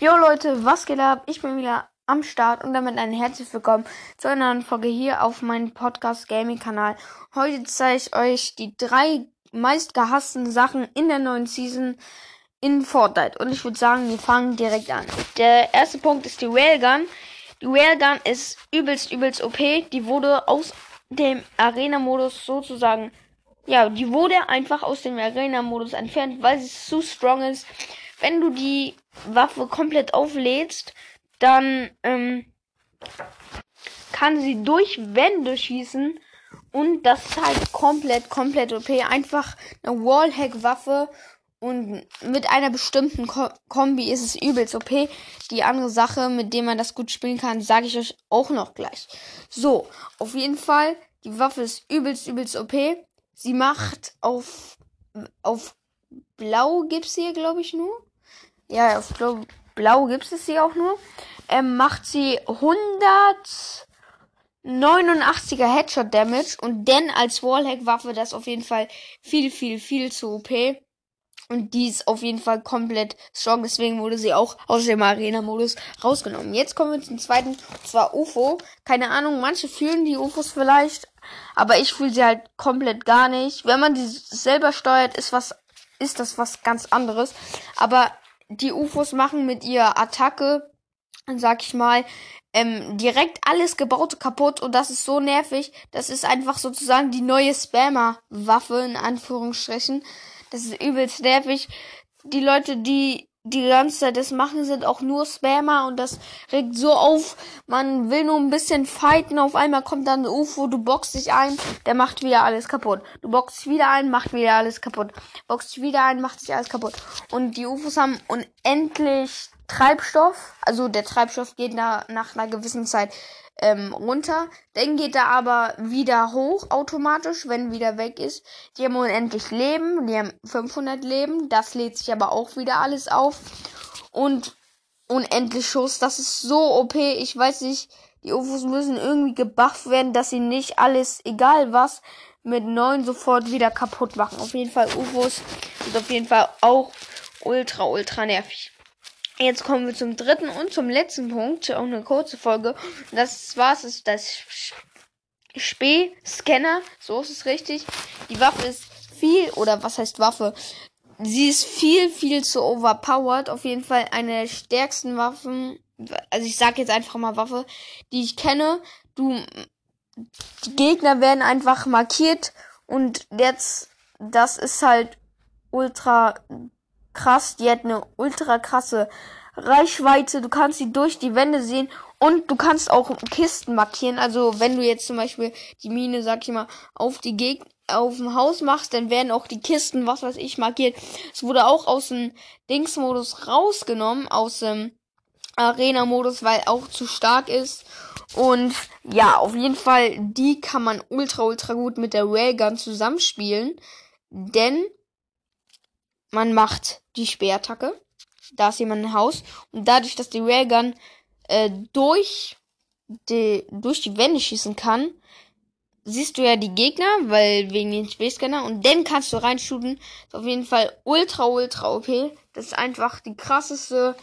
Jo Leute, was geht ab? Ich bin wieder am Start und damit ein herzlich willkommen zu einer neuen Folge hier auf meinem Podcast Gaming Kanal. Heute zeige ich euch die drei meistgehassten Sachen in der neuen Season in Fortnite. Und ich würde sagen, wir fangen direkt an. Der erste Punkt ist die Railgun. Die Railgun ist übelst, übelst OP. Die wurde aus dem Arena-Modus sozusagen, ja, die wurde einfach aus dem Arena-Modus entfernt, weil sie zu strong ist wenn du die Waffe komplett auflädst, dann ähm, kann sie durch Wände schießen und das ist halt komplett, komplett OP. Einfach eine Wallhack-Waffe und mit einer bestimmten Ko Kombi ist es übelst OP. Die andere Sache, mit der man das gut spielen kann, sage ich euch auch noch gleich. So, auf jeden Fall, die Waffe ist übelst, übelst OP. Sie macht auf, auf Blau gibt's hier, glaube ich, nur. Ja, auf Blau, Blau gibt es hier auch nur. Ähm, macht sie 189er Headshot Damage und dann als Wallhack Waffe das auf jeden Fall viel, viel, viel zu OP. Und die ist auf jeden Fall komplett strong, deswegen wurde sie auch aus dem Arena-Modus rausgenommen. Jetzt kommen wir zum zweiten, und zwar UFO. Keine Ahnung, manche fühlen die UFOs vielleicht, aber ich fühle sie halt komplett gar nicht. Wenn man die selber steuert, ist was ist das was ganz anderes. Aber die UFOs machen mit ihrer Attacke, sag ich mal, ähm, direkt alles Gebaute kaputt und das ist so nervig. Das ist einfach sozusagen die neue Spammer-Waffe, in Anführungsstrichen. Das ist übelst nervig. Die Leute, die die ganze Zeit das machen, sind auch nur Spammer und das regt so auf. Man will nur ein bisschen fighten, auf einmal kommt dann ein UFO, du boxst dich ein, der macht wieder alles kaputt. Du dich wieder ein, macht wieder alles kaputt. Dich wieder ein, macht sich alles kaputt. Und die UFOs haben unendlich Treibstoff. Also der Treibstoff geht da nach einer gewissen Zeit ähm, runter. Dann geht er aber wieder hoch automatisch, wenn wieder weg ist. Die haben unendlich Leben, die haben 500 Leben. Das lädt sich aber auch wieder alles auf. Und unendlich Schuss. Das ist so OP. Ich weiß nicht, die UFOs müssen irgendwie gebufft werden, dass sie nicht alles, egal was, mit 9 sofort wieder kaputt machen. Auf jeden Fall UFOs sind auf jeden Fall auch ultra, ultra nervig. Jetzt kommen wir zum dritten und zum letzten Punkt. Auch eine kurze Folge. Das war's, ist das Spee-Scanner. So ist es richtig. Die Waffe ist viel, oder was heißt Waffe? Sie ist viel, viel zu overpowered. Auf jeden Fall eine der stärksten Waffen. Also ich sag jetzt einfach mal Waffe, die ich kenne. Du, die Gegner werden einfach markiert und jetzt, das ist halt ultra krass. Die hat eine ultra krasse Reichweite. Du kannst sie durch die Wände sehen und du kannst auch Kisten markieren. Also wenn du jetzt zum Beispiel die Mine, sag ich mal, auf die Gegner auf dem Haus machst, dann werden auch die Kisten, was weiß ich, markiert. Es wurde auch aus dem Dingsmodus rausgenommen, aus dem Arena-Modus, weil auch zu stark ist. Und ja, auf jeden Fall, die kann man ultra, ultra gut mit der Railgun zusammenspielen. Denn man macht die Speerattacke. Da ist jemand im Haus. Und dadurch, dass die Railgun äh, durch, die, durch die Wände schießen kann, siehst du ja die Gegner, weil wegen den Space-Scanner. Und dann kannst du reinshooten. Ist auf jeden Fall ultra, ultra OP. Das ist einfach die krasseste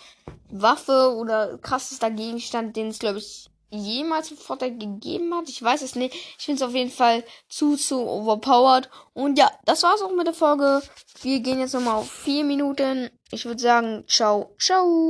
Waffe oder krassester Gegenstand, den es, glaube ich, jemals einen Vorteil gegeben hat. Ich weiß es nicht. Ich finde es auf jeden Fall zu, zu overpowered. Und ja, das war's auch mit der Folge. Wir gehen jetzt nochmal auf vier Minuten. Ich würde sagen, ciao, ciao.